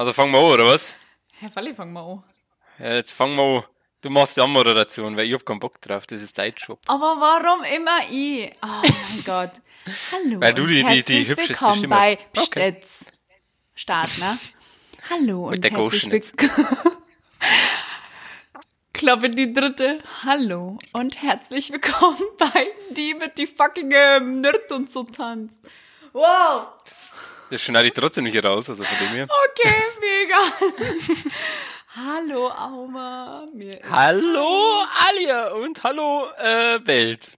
Also fangen wir an, oder was? Herr Falli, fang mal an. Ja, jetzt fangen wir an. Du machst die Anmoderation, weil ich hab keinen Bock drauf. Das ist dein Job. Aber warum immer ich? Oh mein Gott. Hallo. Weil du die- die- die hübscheste willkommen Stimme bei hast. Okay. Pstetz. Start, ne? Hallo und der herzlich willkommen. Klappe die dritte. Hallo und herzlich willkommen bei die mit die fucking ähm, Nerd und so tanzt. Wow. Das schneide ich trotzdem nicht raus, also von dem her. Okay, mega. Hallo, Auma. Hallo Alia und hallo äh, Welt.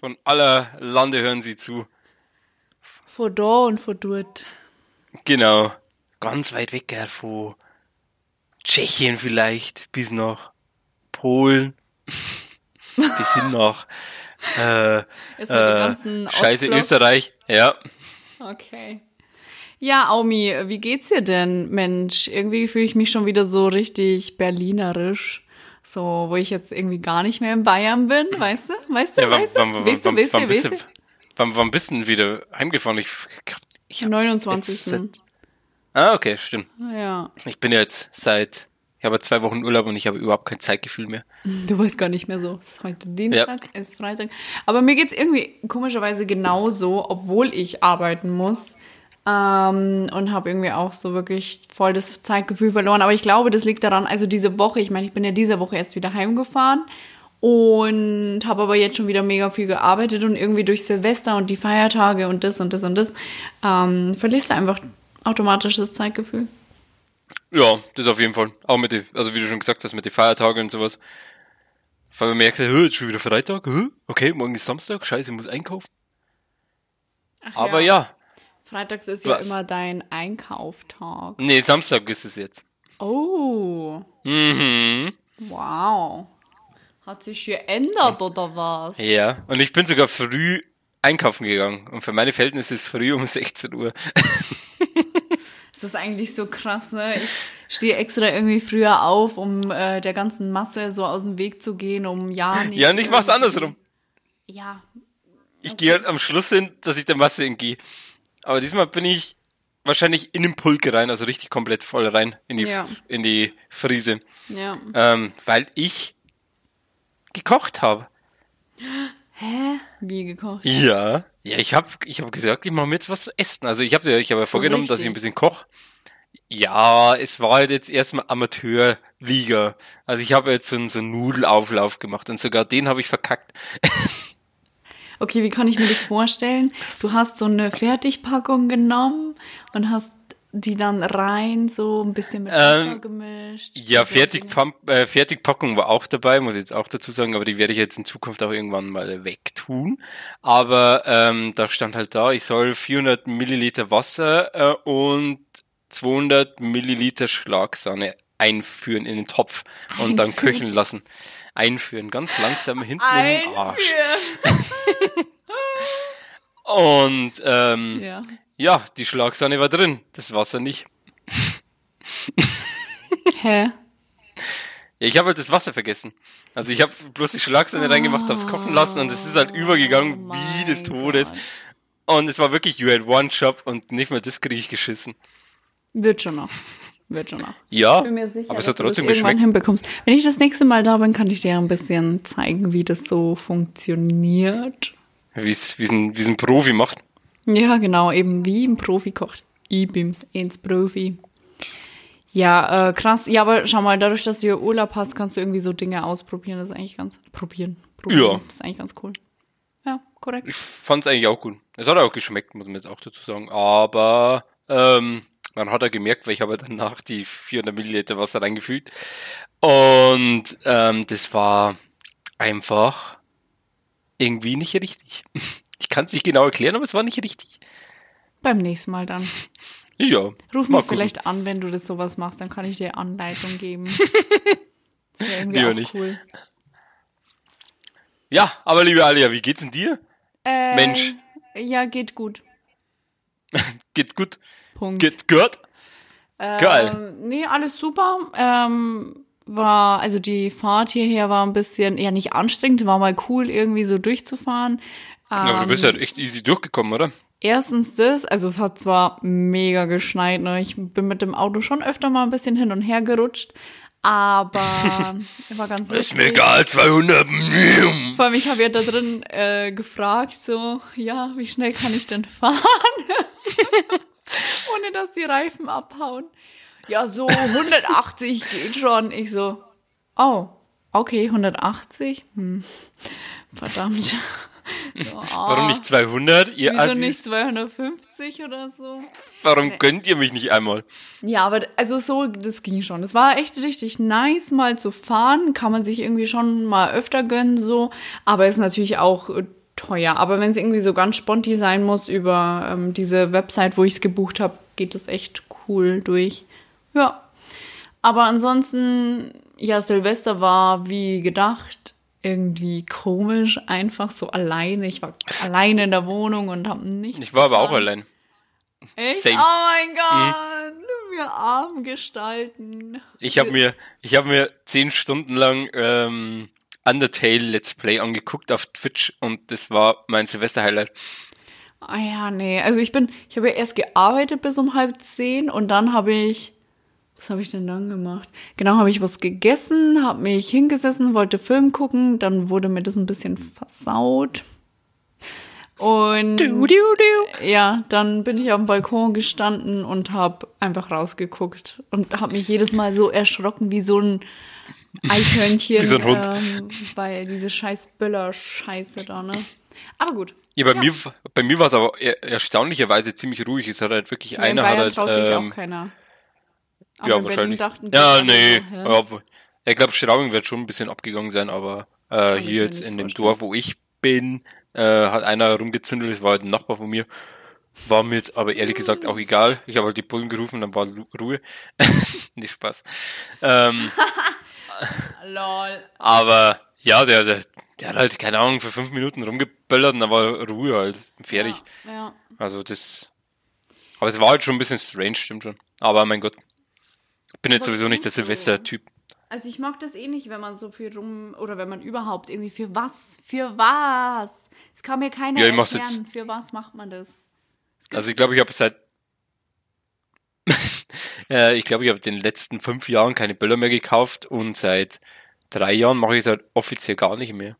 Von aller Lande hören sie zu. vor da und vor dort. Genau. Ganz weit weg, gell, von Tschechien vielleicht, bis nach Polen, bis hin nach äh, äh, Scheiße. Österreich. Ja. Okay. Ja, Aumi, wie geht's dir denn, Mensch? Irgendwie fühle ich mich schon wieder so richtig berlinerisch. So, wo ich jetzt irgendwie gar nicht mehr in Bayern bin, weißt du? Weißt du, ja wann, weißt du? Weißt du, weißt du, bist weißt du, wann, bist du denn wieder heimgefahren? Ich, ich hab 29. jetzt- Ah, okay, stimmt. Ja. Ich bin jetzt seit, ich habe zwei Wochen Urlaub und ich habe überhaupt kein Zeitgefühl mehr. Du weißt gar nicht mehr so. Es ist heute Dienstag, es ist Freitag. Aber mir geht's irgendwie komischerweise genauso, obwohl ich arbeiten muss. Ähm, und habe irgendwie auch so wirklich voll das Zeitgefühl verloren. Aber ich glaube, das liegt daran, also diese Woche, ich meine, ich bin ja diese Woche erst wieder heimgefahren und habe aber jetzt schon wieder mega viel gearbeitet und irgendwie durch Silvester und die Feiertage und das und das und das ähm, verlierst du einfach automatisch das Zeitgefühl. Ja, das auf jeden Fall. Auch mit den, also wie du schon gesagt hast, mit den Feiertagen und sowas. Vor allem merkst du, jetzt schon wieder Freitag, okay, morgen ist Samstag, scheiße, ich muss einkaufen. Ach Aber ja, Freitags ist ja Was? immer dein Einkauftag. nee, Samstag ist es jetzt. Oh, Mhm. wow. Hat sich geändert oder was? Ja, und ich bin sogar früh einkaufen gegangen. Und für meine Verhältnisse ist früh um 16 Uhr. Das ist eigentlich so krass, ne? Ich stehe extra irgendwie früher auf, um äh, der ganzen Masse so aus dem Weg zu gehen, um ja nicht. Ja, und ich mach's andersrum. Ja, Ich gehe halt am Schluss hin, dass ich der Masse entgehe. Aber diesmal bin ich wahrscheinlich in den Pulk rein, also richtig komplett voll rein in die, Ja. in die Friese. ja. Ähm, weil ich gekocht habe. Hä? Wie gekocht? Ja. Ja, ich habe ich hab gesagt, ich mache mir jetzt was zu essen. Also ich habe ich hab ja vorgenommen, dass ich ein richtig. bisschen koche. Ja, es war halt jetzt erstmal Amateurliga. Also ich habe jetzt so einen, so einen Nudelauflauf gemacht und sogar den habe ich verkackt. Okay, wie kann ich mir das vorstellen? Du hast so eine Fertigpackung genommen und hast die dann rein so ein bisschen mit Wasser Ähm, gemischt. Ja, Fertig, Dinge. äh, Fertigpackung war auch dabei, muss ich jetzt auch dazu sagen, aber die werde ich jetzt in Zukunft auch irgendwann mal wegtun. Aber ähm, da stand halt da, ich soll 400 Milliliter Wasser äh, und 200 Milliliter Schlagsahne einführen in den Topf und dann Einführen? köcheln lassen. Einführen, ganz langsam hinten in den Arsch. Einführen. Und ähm, Ja. Ja, die Schlagsahne war drin, das Wasser nicht. Hä? Ja, ich habe halt das Wasser vergessen. Also ich habe bloß die Schlagsahne reingemacht, hab's kochen lassen und es ist halt übergegangen Oh wie des Todes. Gott. Und es war wirklich, you had one job und nicht mal das kriege ich geschissen. Wird schon noch. Wird schon noch. Ja, bin mir sicher, aber es hat trotzdem geschmeckt. hinbekommst. Wenn ich das nächste Mal da bin, kann ich dir ein bisschen zeigen, wie das so funktioniert. Wie es wie es ein, wie es ein Profi macht. Ja, genau, eben wie ein Profi kocht. Ich bin's ins Profi. Ja, äh, krass. Ja, aber schau mal, dadurch, dass du hier Urlaub hast, kannst du irgendwie so Dinge ausprobieren. Das ist eigentlich ganz. Probieren. probieren. Ja. Das ist eigentlich ganz cool. Ja, korrekt. Ich fand's eigentlich auch gut. Es hat auch geschmeckt, muss man jetzt auch dazu sagen. Aber ähm, man hat ja gemerkt, weil ich habe danach die 400 Milliliter Wasser reingefüllt. Und ähm, das war einfach irgendwie nicht richtig. Ich kann es nicht genau erklären, aber es war nicht richtig. Beim nächsten Mal dann. Ja. Ruf mal mich vielleicht an, wenn du das sowas machst, dann kann ich dir Anleitung geben. Das wäre irgendwie Lieber auch nicht. cool. Ja, aber liebe Alia, wie geht's denn dir? Äh, Mensch. Ja, geht gut. Geht gut? Punkt. Geht gut? Geil. Ähm, nee, alles super. Ähm, war, also die Fahrt hierher war ein bisschen, ja nicht anstrengend, war mal cool, irgendwie so durchzufahren. Ähm, Ja, aber du bist halt echt easy durchgekommen, oder? Erstens das, also es hat zwar mega geschneit, ne? Ich bin mit dem Auto schon öfter mal ein bisschen hin und her gerutscht, aber war ganz Ist mir egal, 200. Vor allem, ich habe ja da drin äh, gefragt, so, ja, wie schnell kann ich denn fahren? Ohne dass die Reifen abhauen. Ja, so 180 geht schon. Ich so, oh, okay, 180? Hm. Verdammt. So, oh. Warum nicht 200? Ihr Wieso Assis? nicht 250 oder so? Warum gönnt ihr mich nicht einmal? Ja, aber also so, das ging schon. Es war echt richtig nice, mal zu fahren. Kann man sich irgendwie schon mal öfter gönnen, so. Aber ist natürlich auch teuer. Aber wenn es irgendwie so ganz sponti sein muss über ähm, diese Website, wo ich es gebucht habe, geht das echt cool durch. Ja. Aber ansonsten, ja, Silvester war wie gedacht irgendwie komisch, einfach so alleine. Ich war alleine in der Wohnung und habe nichts. Ich war aber auch allein. Echt? Same. Oh mein Gott, mhm. wir arm gestalten. Ich habe mir, ich habe mir zehn Stunden lang ähm, Undertale Let's Play angeguckt auf Twitch und das war mein Silvester-Highlight. Ah ja, nee. Also ich bin, ich habe ja erst gearbeitet bis um halb zehn und dann habe ich, was habe ich denn dann gemacht? Genau, habe ich was gegessen, habe mich hingesessen, wollte Film gucken, dann wurde mir das ein bisschen versaut. Und du, du, du. ja, dann bin ich auf dem Balkon gestanden und habe einfach rausgeguckt und habe mich jedes Mal so erschrocken wie so ein Eichhörnchen. wie so ein Hund. Ähm, weil diese scheiß Böller-Scheiße da, ne? Aber gut. Ja, bei ja. mir, bei mir war es aber er, erstaunlicherweise ziemlich ruhig. Es hat halt wirklich ja, einer hat halt. traut ähm, sich auch ähm, keiner. Aber ja, wahrscheinlich. Dachten, ja, nee. Ja, ich glaube, Straubing wird schon ein bisschen abgegangen sein, aber äh, hier jetzt in dem Dorf, wo ich bin, äh, hat einer rumgezündelt, das war halt ein Nachbar von mir. War mir jetzt aber ehrlich gesagt auch egal. Ich habe halt die Bullen gerufen, dann war Ruhe. Nicht Spaß. Ähm, Lol. Aber ja, der, der, der hat halt, keine Ahnung, für fünf Minuten rumgeböllert und dann war Ruhe halt. Fertig. Ja, ja. Also das. Aber es war halt schon ein bisschen strange, stimmt schon. Aber mein Gott. Ich bin jetzt sowieso nicht der Silvester-Typ. Also ich mag das eh nicht, wenn man so viel rum oder wenn man überhaupt irgendwie für was, für was? Es kann mir keiner ja, erklären, jetzt, für was macht man das? Also ich glaube, ich habe seit äh, ich glaube, ich habe in den letzten fünf Jahren keine Böller mehr gekauft und seit drei Jahren mache ich es halt offiziell gar nicht mehr.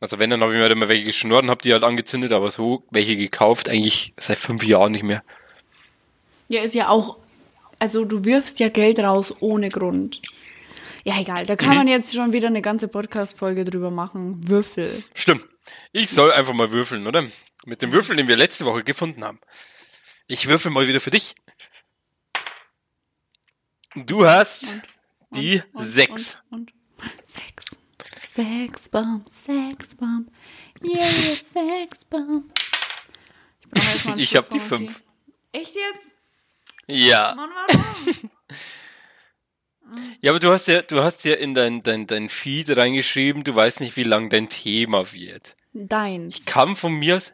Also wenn, dann habe ich mir halt immer welche geschnurrt und habe die halt angezündet, aber so welche gekauft, eigentlich seit fünf Jahren nicht mehr. Ja, ist ja auch, also du wirfst ja Geld raus ohne Grund. Ja, egal, da kann mhm. man jetzt schon wieder eine ganze Podcast-Folge drüber machen. Würfel. Stimmt. Ich soll einfach mal würfeln, oder? Mit dem Würfel, den wir letzte Woche gefunden haben. Ich würfel mal wieder für dich. Du hast und, die und, sechs. Und, sechs. Sexbomb, Sexbomb. Yeah, Sexbomb. Ich, ich hab die fünf. Echt jetzt? Ja. Mann, warum? ja, aber du hast ja, du hast ja in dein, dein, dein Feed reingeschrieben, du weißt nicht, wie lang dein Thema wird. Deins. Ich kam von mir aus.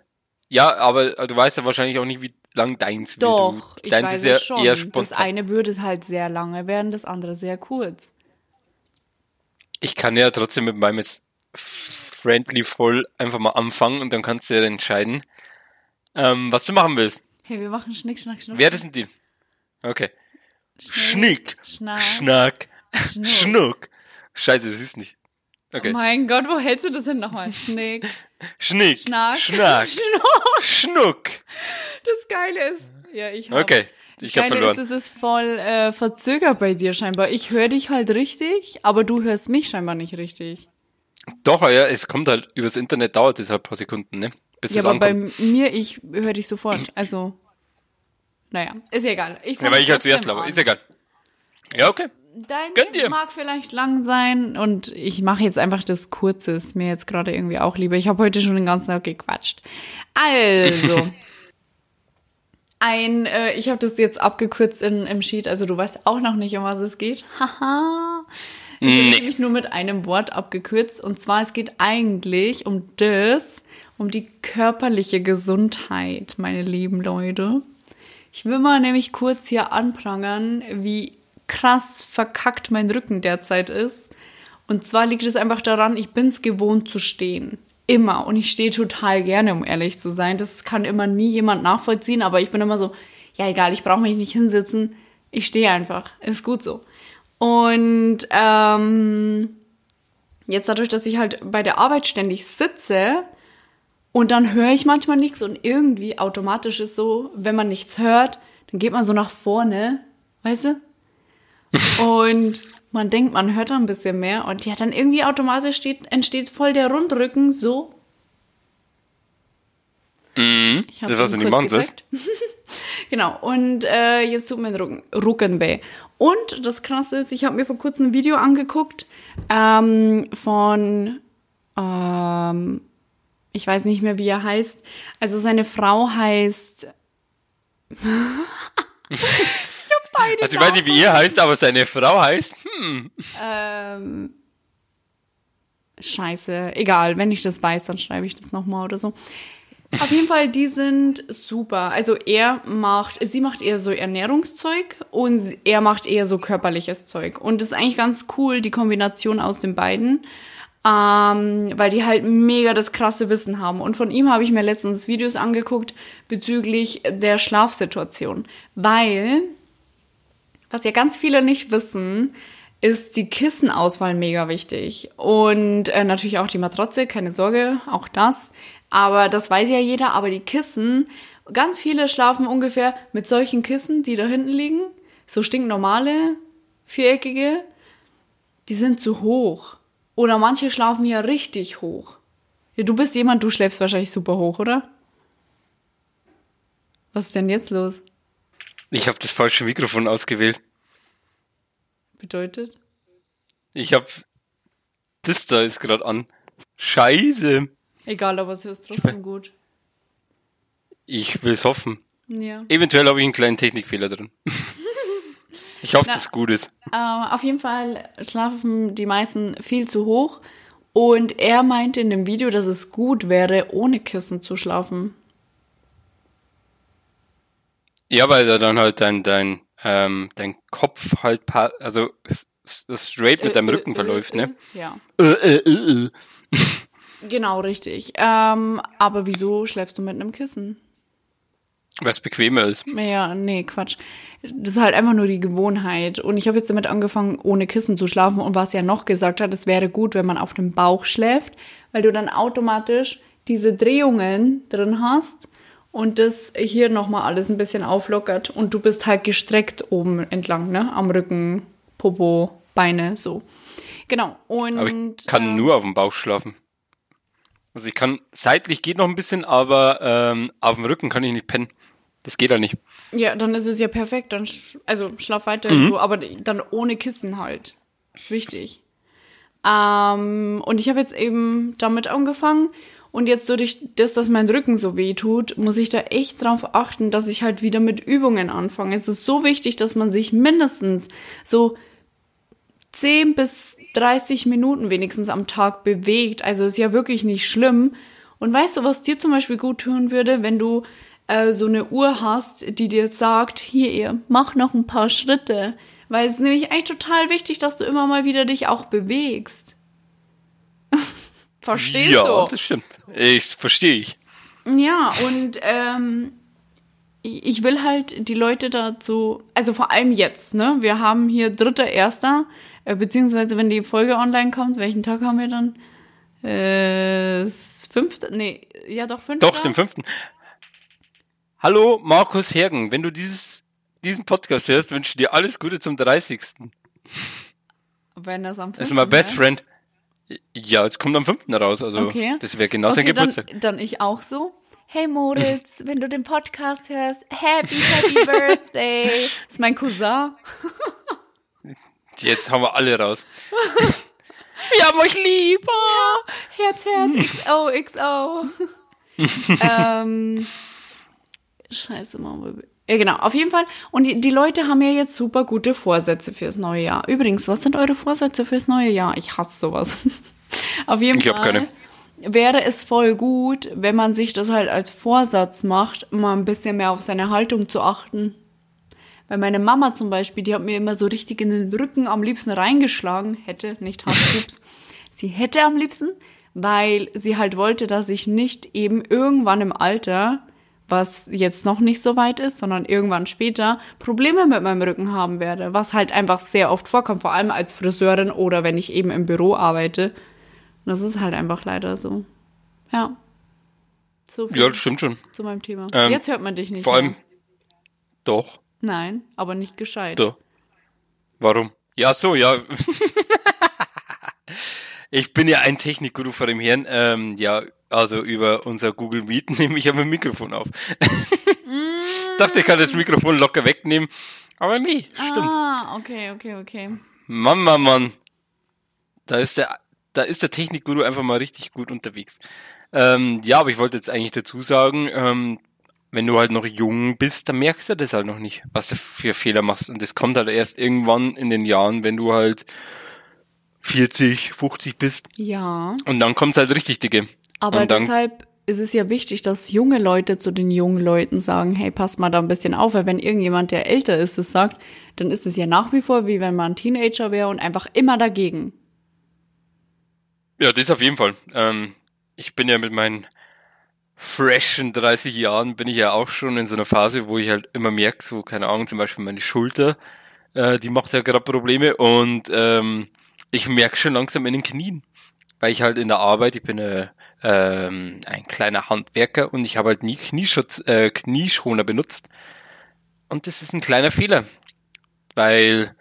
Ja, aber du weißt ja wahrscheinlich auch nicht, wie lang deins Doch, wird. ich deins weiß ist ja schon. Eher spontan. Das eine würde halt sehr lange werden, das andere sehr kurz. Ich kann ja trotzdem mit meinem jetzt friendly voll einfach mal anfangen und dann kannst du ja entscheiden, ähm, was du machen willst. Hey, wir machen Schnick, Schnack, Schnuck. Wer ist ein Deal? Okay. Schnick, Schnack, Schnack Schnuck. Schnuck. Scheiße, das ist nicht. Okay. Oh mein Gott, wo hältst du das denn nochmal? Schnick. Schnick. Schnack. Schnack. Schnuck. Schnuck. Das Geile ist, ja, ich hab, Okay, ich habe verloren. Ist, es ist voll äh, verzögert bei dir scheinbar. Ich höre dich halt richtig, aber du hörst mich scheinbar nicht richtig. Doch, ja, es kommt halt übers Internet, dauert es halt ein paar Sekunden, ne? Bis ja, aber ankommt. bei mir, ich höre dich sofort. Also, naja, ist ja egal. Ich ja, weil ich halt zuerst glaube, ist egal. Ja, okay. Dein mag vielleicht lang sein und ich mache jetzt einfach das Kurze. Ist mir jetzt gerade irgendwie auch lieber. Ich habe heute schon den ganzen Tag gequatscht. Also, ein, äh, ich habe das jetzt abgekürzt in, im Sheet, also du weißt auch noch nicht, um was es geht. Haha. ich nee. habe nämlich nur mit einem Wort abgekürzt. Und zwar, es geht eigentlich um das, um die körperliche Gesundheit, meine lieben Leute. Ich will mal nämlich kurz hier anprangern, wie krass verkackt mein Rücken derzeit ist. Und zwar liegt es einfach daran, ich bin es gewohnt zu stehen. immer. Und ich stehe total gerne, um ehrlich zu sein. Das kann immer nie jemand nachvollziehen, aber ich bin immer so, ja egal, ich brauche mich nicht hinsetzen. Ich stehe einfach. Ist gut so. Und ähm, jetzt dadurch, dass ich halt bei der Arbeit ständig sitze und dann höre ich manchmal nichts und irgendwie automatisch ist so, wenn man nichts hört, dann geht man so nach vorne, weißt du? und man denkt, man hört dann ein bisschen mehr und ja, dann irgendwie automatisch steht, entsteht voll der Rundrücken so. Mhm, das, was du nicht machen sollst. genau, und äh, jetzt tut mein Rücken, Rücken weh. Und das Krasse ist, ich habe mir vor kurzem ein Video angeguckt ähm, von, ähm, ich weiß nicht mehr, wie er heißt. Also seine Frau heißt. ich hab beide also ich weiß nicht, wie er heißt, aber seine Frau heißt. Hm. Ähm, scheiße, egal. Wenn ich das weiß, dann schreibe ich das nochmal oder so. Auf jeden Fall, die sind super. Also er macht, sie macht eher so Ernährungszeug und er macht eher so körperliches Zeug. Und das ist eigentlich ganz cool, die Kombination aus den beiden. Ähm, weil die halt mega das krasse Wissen haben. Und von ihm habe ich mir letztens Videos angeguckt bezüglich der Schlafsituation. Weil, was ja ganz viele nicht wissen, ist die Kissenauswahl mega wichtig. Und äh, natürlich auch die Matratze, keine Sorge, auch das. Aber das weiß ja jeder, aber die Kissen, ganz viele schlafen ungefähr mit solchen Kissen, die da hinten liegen, so stinknormale, viereckige, die sind zu hoch. Oder manche schlafen ja richtig hoch. Ja, du bist jemand, du schläfst wahrscheinlich super hoch, oder? Was ist denn jetzt los? Ich habe das falsche Mikrofon ausgewählt. Bedeutet? Ich habe das da ist gerade an. Scheiße. Egal, aber es ist trotzdem gut. Ich will es hoffen. Ja. Eventuell habe ich einen kleinen Technikfehler drin. ich hoffe, dass es gut ist. Äh, auf jeden Fall schlafen die meisten viel zu hoch. Und er meinte in dem Video, dass es gut wäre, ohne Kissen zu schlafen. Ja, weil er dann halt dein, dein, ähm, dein Kopf halt, also straight mit äh, deinem Rücken äh, verläuft, äh, ne? Ja. Äh, äh, äh, äh. Genau, richtig. Ähm, aber wieso schläfst du mit einem Kissen? Weil es bequemer ist. Ja, nee, Quatsch. Das ist halt einfach nur die Gewohnheit. Und ich habe jetzt damit angefangen, ohne Kissen zu schlafen. Und was er noch gesagt hat, es wäre gut, wenn man auf dem Bauch schläft, weil du dann automatisch diese Drehungen drin hast und das hier nochmal alles ein bisschen auflockert. Und du bist halt gestreckt oben entlang, ne? Am Rücken, Popo, Beine, so. Genau. Und, Aber ich kann äh, nur auf dem Bauch schlafen. Also ich kann, seitlich geht noch ein bisschen, aber ähm, auf dem Rücken kann ich nicht pennen. Das geht ja nicht. Ja, dann ist es ja perfekt. Dann, also schlaf weiter mhm. so, aber dann ohne Kissen halt. ist wichtig. Ähm, und ich habe jetzt eben damit angefangen. Und jetzt durch das, dass mein Rücken so weh tut, muss ich da echt drauf achten, dass ich halt wieder mit Übungen anfange. Es ist so wichtig, dass man sich mindestens so 10 bis 30 Minuten wenigstens am Tag bewegt. Also ist ja wirklich nicht schlimm. Und weißt du, was dir zum Beispiel gut tun würde, wenn du äh, so eine Uhr hast, die dir sagt, hier, ihr, mach noch ein paar Schritte. Weil es ist nämlich eigentlich total wichtig, dass du immer mal wieder dich auch bewegst. Verstehst ja, du? Ja, das stimmt. Ich verstehe ich. Ja, und ähm, ich will halt die Leute dazu, also vor allem jetzt, ne? Wir haben hier dritter, erster. Äh, beziehungsweise wenn die Folge online kommt, welchen Tag haben wir dann? Äh, fünfte? Nee, ja doch, fünfter. Doch, den fünften. Hallo, Markus Hergen. Wenn du dieses, diesen Podcast hörst, wünsche ich dir alles Gute zum 30. Wenn das am 5. Das ist mein Best Friend. Ja, es kommt am 5. raus, also okay. das wäre genau okay, sein Geburtstag. Dann, dann ich auch so. Hey Moritz, wenn du den Podcast hörst, happy, happy Birthday. Das ist mein Cousin. Jetzt haben wir alle raus. wir haben euch lieb. Oh, Herz, Herz, XO, XO. ähm, scheiße, Mama. Ja, genau, auf jeden Fall. Und die, die Leute haben ja jetzt super gute Vorsätze fürs neue Jahr. Übrigens, was sind eure Vorsätze fürs neue Jahr? Ich hasse sowas. auf jeden ich Fall. Ich habe keine wäre es voll gut, wenn man sich das halt als Vorsatz macht, mal ein bisschen mehr auf seine Haltung zu achten. Weil meine Mama zum Beispiel, die hat mir immer so richtig in den Rücken am liebsten reingeschlagen, hätte, nicht Hasspups. sie hätte am liebsten, weil sie halt wollte, dass ich nicht eben irgendwann im Alter, was jetzt noch nicht so weit ist, sondern irgendwann später, Probleme mit meinem Rücken haben werde, was halt einfach sehr oft vorkommt, vor allem als Friseurin oder wenn ich eben im Büro arbeite. Und das ist halt einfach leider so. Ja. So ja, das stimmt schon. Zu meinem Thema. Ähm, Jetzt hört man dich nicht. Vor allem. Mehr. Doch. Nein, aber nicht gescheit. Doch. Warum? Ja, so, ja. ich bin ja ein Technikguru vor dem Herrn. Ähm, ja, also über unser Google Meet nehme ich ja mein Mikrofon auf. mm. Dachte, ich kann das Mikrofon locker wegnehmen. Aber nee, stimmt. Ah, okay, okay, okay. Mann, Mann, Mann. Da ist der, da ist der Technikguru einfach mal richtig gut unterwegs. Ähm, ja, aber ich wollte jetzt eigentlich dazu sagen, ähm, wenn du halt noch jung bist, dann merkst du das halt noch nicht, was du für Fehler machst. Und das kommt halt erst irgendwann in den Jahren, wenn du halt 40, 50 bist. Ja. Und dann kommt's halt richtig dicke. Aber deshalb ist es ja wichtig, dass junge Leute zu den jungen Leuten sagen, hey, pass mal da ein bisschen auf, weil wenn irgendjemand, der älter ist, es sagt, dann ist es ja nach wie vor wie wenn man ein Teenager wäre und einfach immer dagegen. Ja, das auf jeden Fall. Ähm, ich bin ja mit meinen freshen 30 Jahren bin ich ja auch schon in so einer Phase, wo ich halt immer merke, so, keine Ahnung, zum Beispiel meine Schulter, äh, die macht ja gerade Probleme und ähm, ich merke schon langsam in den Knien, weil ich halt in der Arbeit, ich bin äh, ähm, ein kleiner Handwerker und ich habe halt nie Knieschutz, äh, Knieschoner benutzt. Und das ist ein kleiner Fehler, weil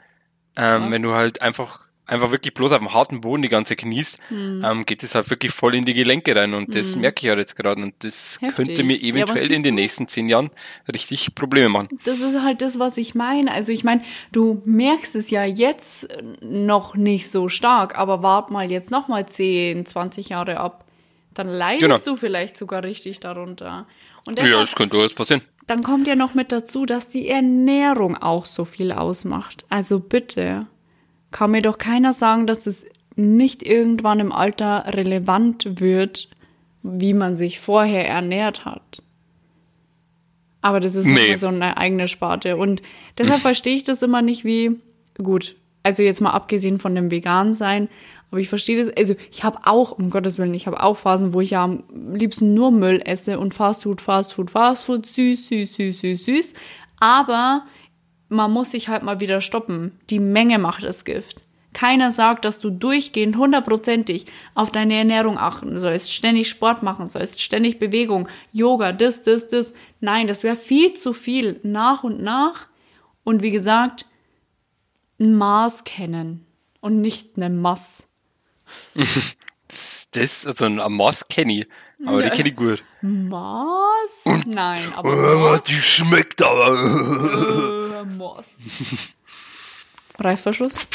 ähm, wenn du halt einfach einfach wirklich bloß auf dem harten Boden die ganze genießt, mhm. ähm, geht es halt wirklich voll in die Gelenke rein und das mhm. merke ich halt jetzt gerade und das Heftig. könnte mir eventuell ja, in den nächsten zehn Jahren richtig Probleme machen. Das ist halt das, was ich meine. Also ich meine, du merkst es ja jetzt noch nicht so stark, aber wart mal jetzt noch mal 10, 20 Jahre ab. Dann leidest genau. du vielleicht sogar richtig darunter. Und deshalb, ja, das könnte jetzt passieren. Dann kommt ja noch mit dazu, dass die Ernährung auch so viel ausmacht. Also bitte kann mir doch keiner sagen, dass es nicht irgendwann im Alter relevant wird, wie man sich vorher ernährt hat. Aber das ist nee. so eine eigene Sparte. Und deshalb verstehe ich das immer nicht wie, gut, also jetzt mal abgesehen von dem Vegan sein, aber ich verstehe das, also ich habe auch, um Gottes Willen, ich habe auch Phasen, wo ich ja am liebsten nur Müll esse und Fastfood, Fastfood, Fastfood, süß, süß, süß, süß, süß. Aber man muss sich halt mal wieder stoppen. Die Menge macht das Gift. Keiner sagt, dass du durchgehend hundertprozentig auf deine Ernährung achten sollst, ständig Sport machen sollst, ständig Bewegung, Yoga, das, das, das. Nein, das wäre viel zu viel nach und nach. Und wie gesagt, ein Maß kennen und nicht eine Mass. das, das, also ein Maß kenne ich. Aber die kenne ich gut. Maß? Nein, aber. Äh, die schmeckt aber. Moss. Reißverschluss.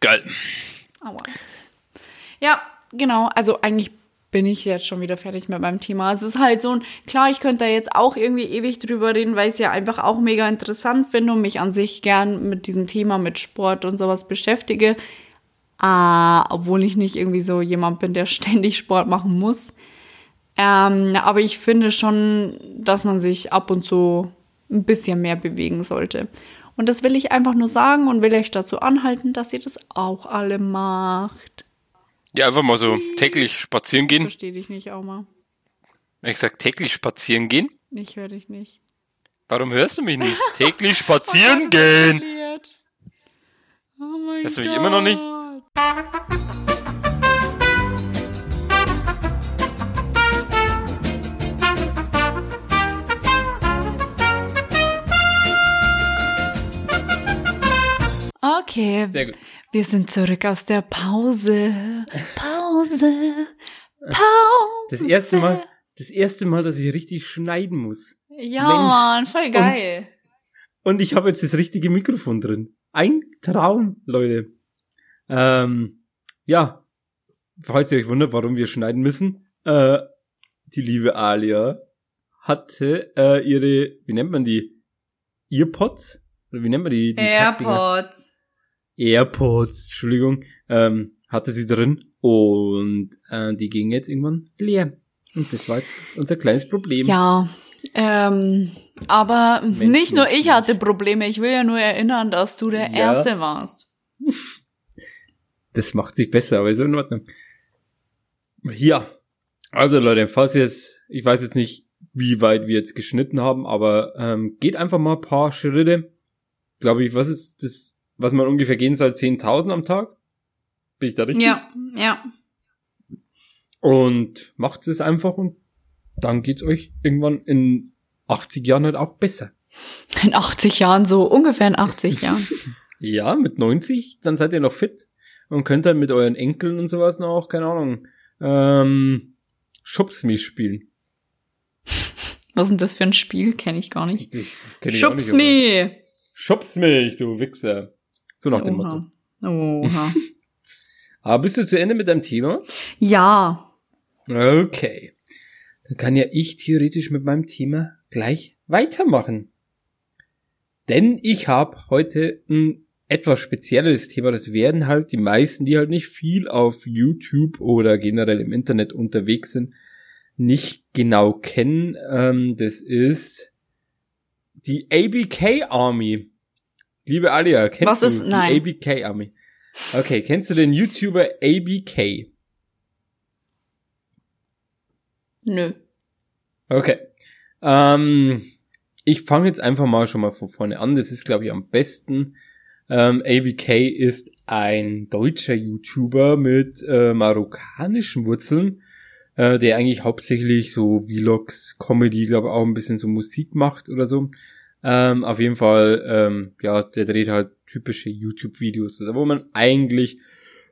Geil. Aua. Ja, genau. Also eigentlich bin ich jetzt schon wieder fertig mit meinem Thema. Es ist halt so ein, klar, ich könnte da jetzt auch irgendwie ewig drüber reden, weil ich es ja einfach auch mega interessant finde und mich an sich gern mit diesem Thema, mit Sport und sowas beschäftige. Ah, obwohl ich nicht irgendwie so jemand bin, der ständig Sport machen muss. Ähm, aber ich finde schon, dass man sich ab und zu ein bisschen mehr bewegen sollte. Und das will ich einfach nur sagen und will euch dazu anhalten, dass ihr das auch alle macht. Ja, einfach mal so täglich spazieren gehen. Verstehe dich nicht auch mal. Ich sag täglich spazieren gehen? Ich höre dich nicht. Warum hörst du mich nicht? täglich spazieren gehen. Oh mein Hörst du mich immer noch nicht? Okay. Sehr gut. Wir sind zurück aus der Pause. Pause. Pause. Das erste Mal, das erste Mal, dass ich richtig schneiden muss. Ja, Mensch. Mann, voll geil. Und, und ich habe jetzt das richtige Mikrofon drin. Ein Traum, Leute. Ähm, ja, falls ihr euch wundert, warum wir schneiden müssen, äh, die liebe Alia hatte äh, ihre, wie nennt man die? Earpods? Oder wie nennt man die? die Airpods. AirPods, Entschuldigung, ähm, hatte sie drin und äh, die gingen jetzt irgendwann leer. Und das war jetzt unser kleines Problem. Ja, ähm, aber Mensch, nicht nur ich hatte Probleme. Ich will ja nur erinnern, dass du der ja. Erste warst. das macht sich besser, aber ist in Ordnung. Ja. Also Leute, falls jetzt, ich weiß jetzt nicht, wie weit wir jetzt geschnitten haben, aber ähm, geht einfach mal ein paar Schritte. Glaube ich, was ist das, was man ungefähr gehen soll? 10.000 am Tag? Bin ich da richtig? Ja, ja. Und macht es einfach und dann geht's euch irgendwann in 80 Jahren halt auch besser. In 80 Jahren, so ungefähr in 80 Jahren. ja, mit 90, dann seid ihr noch fit und könnt dann mit euren Enkeln und sowas noch, keine Ahnung, ähm, Schubs mich spielen. Was ist denn das für ein Spiel? Kenne ich gar nicht. Ich, kenn ich Schubs auch nicht, me! aber- Schubs mich, du Wichser. So nach dem Motto. Oha. Oha. Aber bist du zu Ende mit deinem Thema? ja. Okay. Dann kann ja ich theoretisch mit meinem Thema gleich weitermachen. Denn ich habe heute ein etwas spezielles Thema. Das werden halt die meisten, die halt nicht viel auf YouTube oder generell im Internet unterwegs sind, nicht genau kennen. Ähm, das ist die ABK Army. Liebe Alia, kennst Was du ist- die nein. ABK Army? Okay, kennst du den YouTuber ABK? Nö. Okay. Ähm, ich fange jetzt einfach mal schon mal von vorne an. Das ist, glaube ich, am besten. Ähm, ABK ist ein deutscher YouTuber mit äh, marokkanischen Wurzeln, äh, der eigentlich hauptsächlich so Vlogs, Comedy, glaube auch ein bisschen so Musik macht oder so. Ähm, auf jeden Fall, ähm, ja, der dreht halt typische YouTube-Videos, wo man eigentlich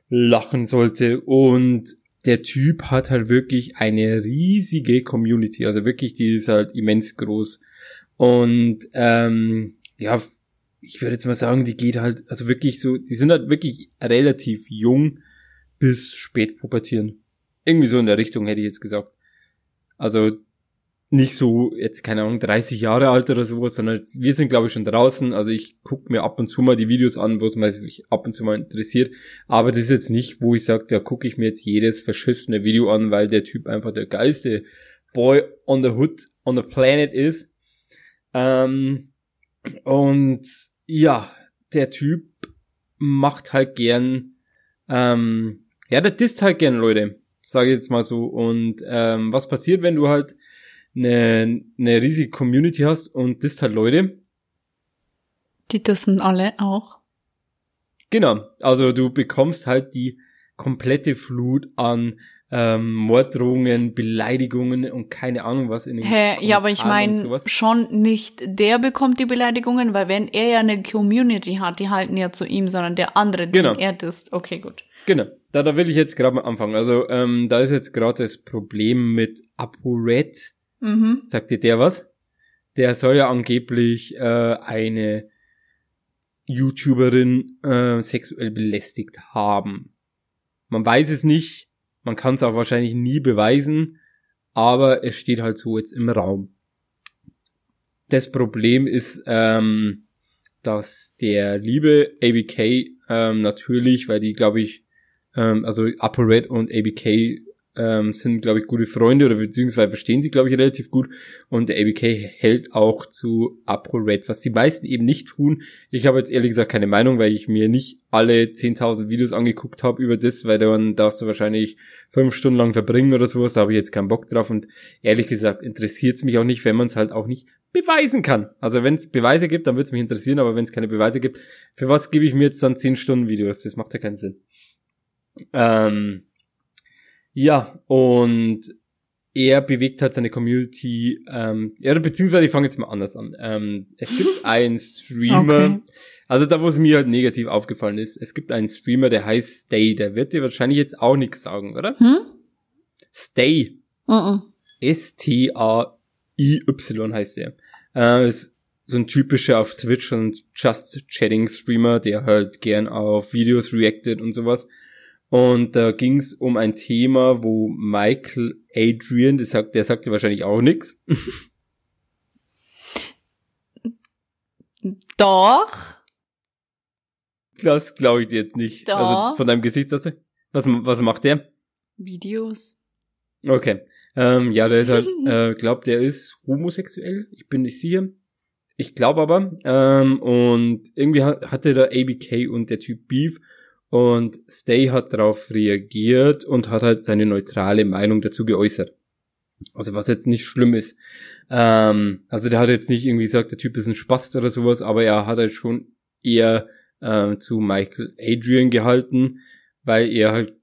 lachen sollte und der Typ hat halt wirklich eine riesige Community, also wirklich, die ist halt immens groß. Und ähm, ja, ich würde jetzt mal sagen, die geht halt, also wirklich so, die sind halt wirklich relativ jung bis spät pubertieren. Irgendwie so in der Richtung hätte ich jetzt gesagt. Also nicht so, jetzt keine Ahnung, 30 Jahre alt oder sowas, sondern wir sind glaube ich schon draußen. Also ich gucke mir ab und zu mal die Videos an, wo es mich ab und zu mal interessiert. Aber das ist jetzt nicht, wo ich sage, da gucke ich mir jetzt jedes verschissene Video an, weil der Typ einfach der geilste Boy on the Hood, on the planet ist. Ähm, und ja, der Typ macht halt gern, ähm, ja, der disst halt gern Leute, sage ich jetzt mal so. Und ähm, was passiert, wenn du halt eine, eine riesige Community hast und disst halt Leute? Die dissen alle auch. Genau, also du bekommst halt die komplette Flut an ähm, Morddrohungen, Beleidigungen und keine Ahnung was in den Hä, ja, aber ich meine schon nicht der bekommt die Beleidigungen, weil wenn er ja eine Community hat, die halten ja zu ihm, sondern der andere, Genau. den er disst. Okay, gut. Genau, da, da will ich jetzt gerade mal anfangen. Also ähm, da ist jetzt gerade das Problem mit ApoRed. Mhm. Sagt dir der was? Der soll ja angeblich äh, eine YouTuberin äh, sexuell belästigt haben. Man weiß es nicht, man kann es auch wahrscheinlich nie beweisen, aber es steht halt so jetzt im Raum. Das Problem ist, ähm, dass der liebe ABK ähm, natürlich, weil die glaube ich, ähm, also ApoRed und ABK ähm, sind glaube ich gute Freunde oder beziehungsweise verstehen sie glaube ich relativ gut und der ABK hält auch zu ApoRed, was die meisten eben nicht tun. Ich habe jetzt ehrlich gesagt keine Meinung, weil ich mir nicht alle 10.000 Videos angeguckt habe über das, weil dann darfst du wahrscheinlich fünf Stunden lang verbringen oder sowas, da habe ich jetzt keinen Bock drauf und ehrlich gesagt interessiert es mich auch nicht, wenn man es halt auch nicht beweisen kann. Also wenn es Beweise gibt, dann würde es mich interessieren, aber wenn es keine Beweise gibt, für was gebe ich mir jetzt dann 10 Stunden Videos? Das macht ja keinen Sinn. Ähm, ja, und er bewegt halt seine Community, ähm, ja, beziehungsweise ich fange jetzt mal anders an. Ähm, es gibt einen Streamer, Okay. also da, wo es mir halt negativ aufgefallen ist, es gibt einen Streamer, der heißt Stay, der wird dir wahrscheinlich jetzt auch nichts sagen, oder? Hm? Stay. Uh S-T-A-I-Y heißt der. Äh, ist so ein typischer auf Twitch und Just Chatting Streamer, der halt gern auf Videos reactet und sowas. Und da ging es um ein Thema, wo Michael Adrian, der, sagt, der sagte wahrscheinlich auch nix. Doch. Das glaube ich dir jetzt nicht. Doch. Also von deinem Gesichtsausdruck. Was, was macht der? Videos. Okay. Ähm, ja, der ist halt, äh, glaubt, der ist homosexuell. Ich bin nicht sicher. Ich glaube aber. Ähm, und irgendwie hat, hatte da ABK und der Typ Beef. Und Stay hat darauf reagiert und hat halt seine neutrale Meinung dazu geäußert. Also was jetzt nicht schlimm ist. Ähm, also der hat jetzt nicht irgendwie gesagt, der Typ ist ein Spast oder sowas, aber er hat halt schon eher äh, zu Michael Adrian gehalten, weil er halt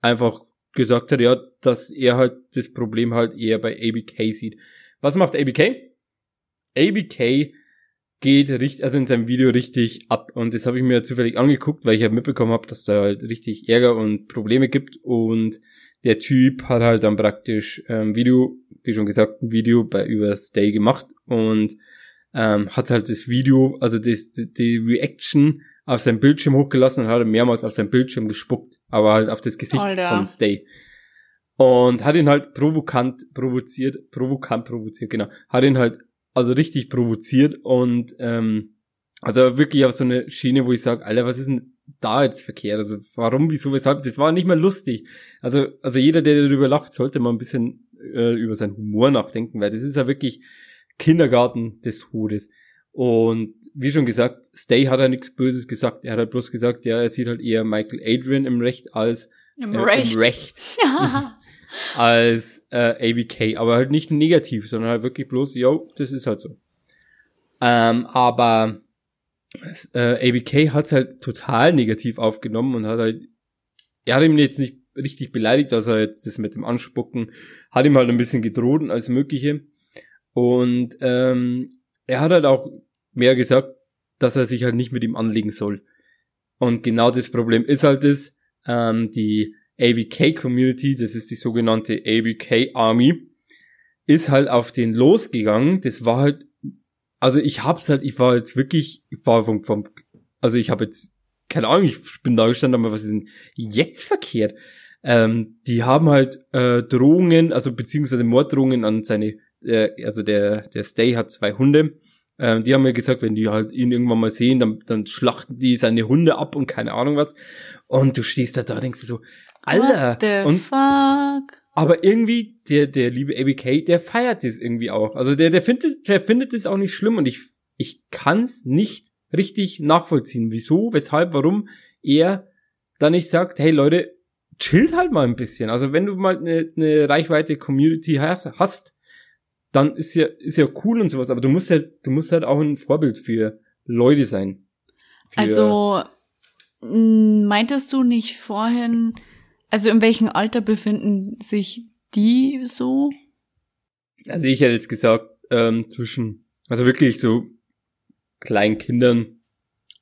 einfach gesagt hat, ja, dass er halt das Problem halt eher bei ABK sieht. Was macht ABK? ABK geht richtig, also in seinem Video richtig ab. Und das habe ich mir zufällig angeguckt, weil ich halt mitbekommen habe, dass da halt richtig Ärger und Probleme gibt. Und der Typ hat halt dann praktisch ähm, Video, wie schon gesagt, ein Video bei über Stay gemacht und ähm, hat halt das Video, also das, die Reaction auf seinem Bildschirm hochgelassen und hat mehrmals auf seinem Bildschirm gespuckt, aber halt auf das Gesicht Alter. von Stay. Und hat ihn halt provokant provoziert, provokant provoziert, genau. Hat ihn halt also richtig provoziert und ähm, also wirklich auf so eine Schiene, wo ich sage, Alter, was ist denn da jetzt verkehrt? Also warum, wieso, weshalb? Das war nicht mal lustig. Also, also jeder, der darüber lacht, sollte mal ein bisschen äh, über seinen Humor nachdenken, weil das ist ja wirklich Kindergarten des Todes. Und wie schon gesagt, Stay hat ja nichts Böses gesagt. Er hat halt bloß gesagt, ja, er sieht halt eher Michael Adrian im Recht als im äh, Recht. Im Recht. als äh, ABK, aber halt nicht negativ, sondern halt wirklich bloß, yo, das ist halt so. Ähm, aber äh, ABK hat's halt total negativ aufgenommen und hat halt, er hat ihm jetzt nicht richtig beleidigt, dass er jetzt das mit dem Anspucken, hat ihm halt ein bisschen gedroht alles Mögliche. Und ähm, er hat halt auch mehr gesagt, dass er sich halt nicht mit ihm anlegen soll. Und genau das Problem ist halt das, ähm, die ABK Community, das ist die sogenannte ABK Army, ist halt auf den losgegangen. Das war halt, also ich hab's halt, ich war jetzt wirklich, ich war vom, vom also ich habe jetzt, keine Ahnung, ich bin da gestanden, aber was ist denn jetzt verkehrt? Ähm, die haben halt äh, Drohungen, also beziehungsweise Morddrohungen an seine, äh, also der, der Stay hat zwei Hunde. Ähm, die haben mir gesagt, wenn die halt ihn irgendwann mal sehen, dann, dann schlachten die seine Hunde ab und keine Ahnung was. Und du stehst da da, denkst du so, Alter. What the und, fuck? Aber irgendwie, der, der liebe ABK, der feiert das irgendwie auch. Also der, der findet, der findet das auch nicht schlimm und ich, ich kann's nicht richtig nachvollziehen. Wieso, weshalb, warum er da nicht sagt, hey Leute, chillt halt mal ein bisschen. Also wenn du mal eine, eine Reichweite Community hast, hast, dann ist ja, ist ja cool und sowas, aber du musst halt, du musst halt auch ein Vorbild für Leute sein. Für also, meintest du nicht vorhin, also in welchem Alter befinden sich die so? Also ich hätte jetzt gesagt, ähm, zwischen, also wirklich so kleinen Kindern,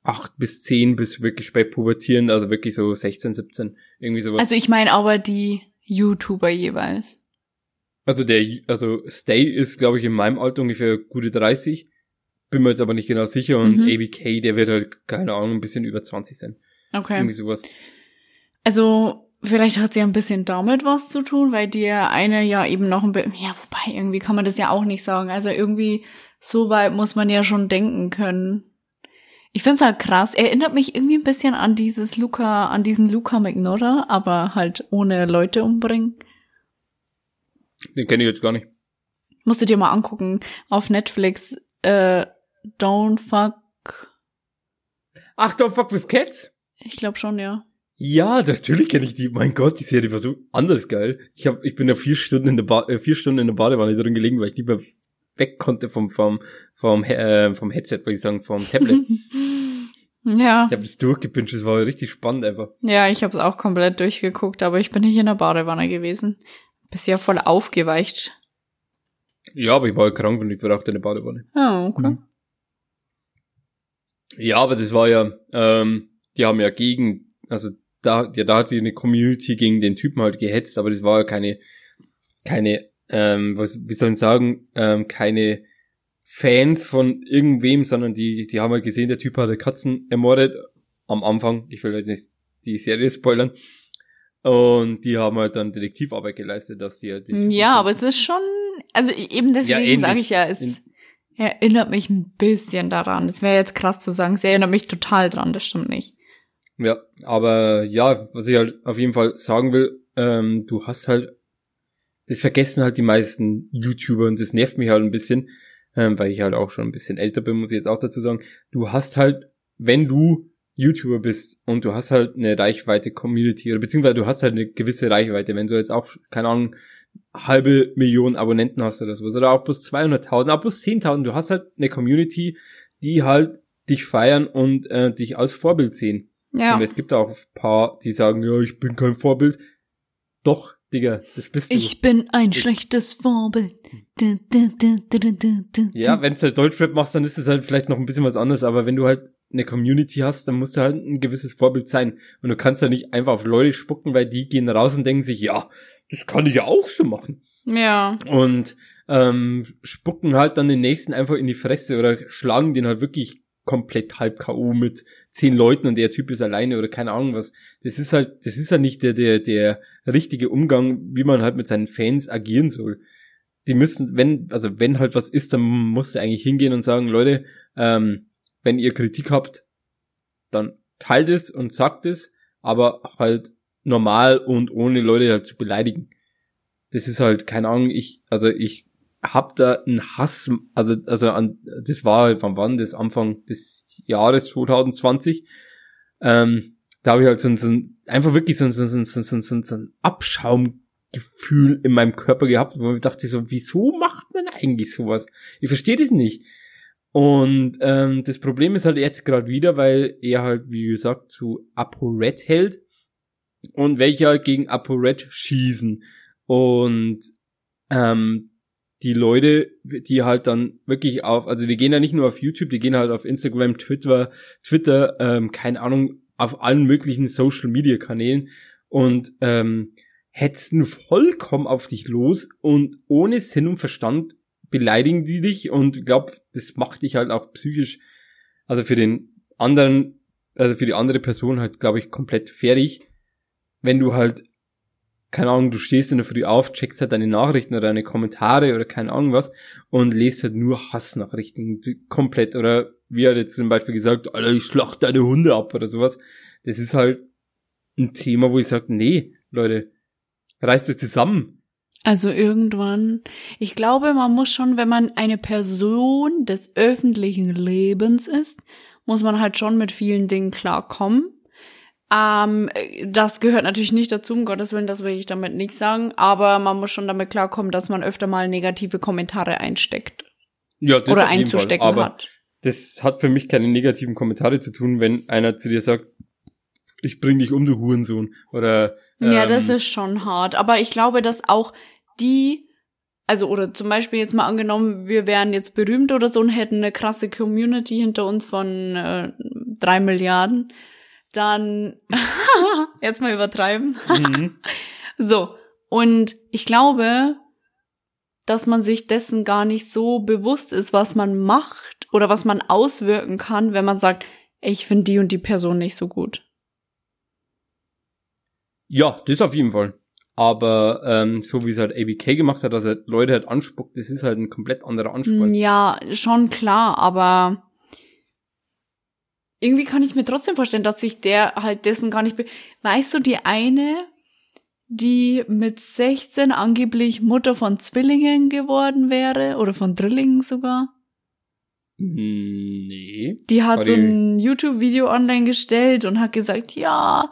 acht bis zehn bis wirklich spät pubertieren, also wirklich so 16, 17, irgendwie sowas. Also ich meine aber die YouTuber jeweils. Also der, also Stay ist, glaube ich, in meinem Alter ungefähr gute 30. Bin mir jetzt aber nicht genau sicher. Und mhm. ABK, der wird halt, keine Ahnung, ein bisschen über 20 sein. Okay. Irgendwie sowas. Also Vielleicht hat sie ein bisschen damit was zu tun, weil dir eine ja eben noch ein bisschen, ja, wobei irgendwie kann man das ja auch nicht sagen. Also irgendwie so weit muss man ja schon denken können. Ich find's halt krass. Erinnert mich irgendwie ein bisschen an dieses Luca, an diesen Luca McNorra, aber halt ohne Leute umbringen. Den kenne ich jetzt gar nicht. Musst du dir mal angucken auf Netflix. Äh, Don't fuck. Ach, Don't fuck with cats? Ich glaube schon, ja. Ja, natürlich kenne ich die. Mein Gott, die Serie war so anders geil. Ich hab, ich bin ja vier Stunden in der ba äh, vier Stunden in der Badewanne drin gelegen, weil ich nicht mehr weg konnte vom vom vom äh, vom Headset, würde ich sagen, vom Tablet. ja. Ich habe das durchgepinscht, das war richtig spannend einfach. Ja, ich habe es auch komplett durchgeguckt, aber ich bin nicht in der Badewanne gewesen. Bist ja voll aufgeweicht. Ja, aber ich war ja krank und ich brauchte eine Badewanne. Oh, okay. Mhm. Ja, aber das war ja, ähm, die haben ja gegen, also da, ja, da hat sich eine Community gegen den Typen halt gehetzt, aber das war ja keine, keine, ähm, was, wie soll ich sagen, ähm, keine Fans von irgendwem, sondern die, die haben halt gesehen, der Typ hat Katzen ermordet am Anfang. Ich will halt nicht die Serie spoilern. Und die haben halt dann Detektivarbeit geleistet, dass sie halt Ja, aber es ist schon, also eben deswegen ja, sage ich ja, es erinnert mich ein bisschen daran. Das wäre jetzt krass zu sagen, es erinnert mich total dran, das stimmt nicht. Ja, aber ja, was ich halt auf jeden Fall sagen will, ähm, du hast halt, das vergessen halt die meisten YouTuber und das nervt mich halt ein bisschen, ähm, weil ich halt auch schon ein bisschen älter bin, muss ich jetzt auch dazu sagen. Du hast halt, wenn du YouTuber bist und du hast halt eine Reichweite Community oder beziehungsweise du hast halt eine gewisse Reichweite, wenn du jetzt auch, keine Ahnung, halbe Million Abonnenten hast oder sowas oder auch plus 200.000, auch plus 10.000, du hast halt eine Community, die halt dich feiern und äh, dich als Vorbild sehen. Ja. Und es gibt auch ein paar, die sagen, ja, ich bin kein Vorbild. Doch, Digga, das bist du. Ich bin ein schlechtes Vorbild. Ja, wenn du halt Deutschrap machst, dann ist es halt vielleicht noch ein bisschen was anderes, aber wenn du halt eine Community hast, dann musst du halt ein gewisses Vorbild sein. Und du kannst ja nicht einfach auf Leute spucken, weil die gehen raus und denken sich, ja, das kann ich ja auch so machen. Ja. Und ähm, spucken halt dann den nächsten einfach in die Fresse oder schlagen den halt wirklich komplett halb K.O. mit zehn Leuten und der Typ ist alleine oder keine Ahnung was. Das ist halt, das ist halt nicht der, der, der richtige Umgang, wie man halt mit seinen Fans agieren soll. Die müssen, wenn, also wenn halt was ist, dann musst du eigentlich hingehen und sagen, Leute, ähm, wenn ihr Kritik habt, dann teilt es und sagt es, aber halt normal und ohne Leute halt zu beleidigen. Das ist halt, keine Ahnung, ich, also ich hab da einen Hass, also, also an, das war halt, wann wann das Anfang des Jahres 2020, ähm, da habe ich halt so, ein, so ein, einfach wirklich so ein, so, ein, so, ein, so, ein, Abschaumgefühl in meinem Körper gehabt, wo ich dachte so, wieso macht man eigentlich sowas? Ich verstehe das nicht. Und ähm, das Problem ist halt jetzt gerade wieder, weil er halt, wie gesagt, zu ApoRed hält und welche halt gegen ApoRed schießen. Und ähm, die Leute, die halt dann wirklich auf, also die gehen ja nicht nur auf YouTube, die gehen halt auf Instagram, Twitter, Twitter, ähm, keine Ahnung, auf allen möglichen Social Media Kanälen und ähm, hetzen vollkommen auf dich los und ohne Sinn und Verstand beleidigen die dich und glaub, das macht dich halt auch psychisch, also für den anderen, also für die andere Person halt, glaube ich, komplett fertig, wenn du halt, keine Ahnung, du stehst in der Früh auf, checkst halt deine Nachrichten oder deine Kommentare oder keine Ahnung was und lest halt nur Hassnachrichten komplett oder wie hat jetzt zum Beispiel gesagt, Alter, ich schlacht deine Hunde ab oder sowas. Das ist halt ein Thema, wo ich sage, nee, Leute, reißt euch zusammen also irgendwann, ich glaube, man muss schon, wenn man eine Person des öffentlichen Lebens ist, muss man halt schon mit vielen Dingen klarkommen. Ähm, das gehört natürlich nicht dazu, um Gottes Willen, das will ich damit nicht sagen, aber man muss schon damit klarkommen, dass man öfter mal negative Kommentare einsteckt. Ja, das Oder einzustecken Fall, aber hat. Das hat für mich keine negativen Kommentare zu tun, wenn einer zu dir sagt, ich bring dich um, du Hurensohn. Oder ja, das ähm, ist schon hart. Aber ich glaube, dass auch die, also oder zum Beispiel jetzt mal angenommen, wir wären jetzt berühmt oder so und hätten eine krasse Community hinter uns von äh, drei Milliarden, dann jetzt mal übertreiben. Mhm. so. Und ich glaube, dass man sich dessen gar nicht so bewusst ist, was man macht oder was man auswirken kann, wenn man sagt, ich finde die und die Person nicht so gut. Ja, das auf jeden Fall. Aber ähm, so wie es halt ABK gemacht hat, dass er Leute halt anspuckt, das ist halt ein komplett anderer Anspruch. Ja, schon klar, aber irgendwie kann ich mir trotzdem vorstellen, dass sich der halt dessen gar nicht. Be weißt du, die eine, die mit 16 angeblich Mutter von Zwillingen geworden wäre oder von Drillingen sogar? Nee. Die hat so ein YouTube-Video online gestellt und hat gesagt, ja,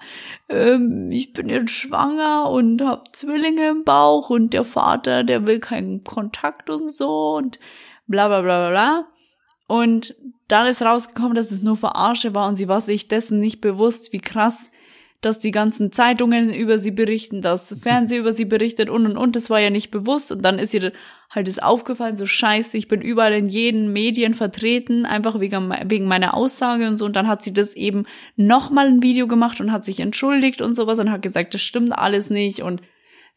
ähm, ich bin jetzt schwanger und hab Zwillinge im Bauch und der Vater, der will keinen Kontakt und so und bla bla bla bla bla. Und dann ist rausgekommen, dass es nur Verarsche war und sie war sich dessen nicht bewusst, wie krass dass die ganzen Zeitungen über sie berichten, dass Fernsehen über sie berichtet und und und. Das war ja nicht bewusst. Und dann ist ihr halt das aufgefallen, so scheiße, ich bin überall in jeden Medien vertreten, einfach wegen, wegen meiner Aussage und so. Und dann hat sie das eben nochmal ein Video gemacht und hat sich entschuldigt und sowas und hat gesagt, das stimmt alles nicht und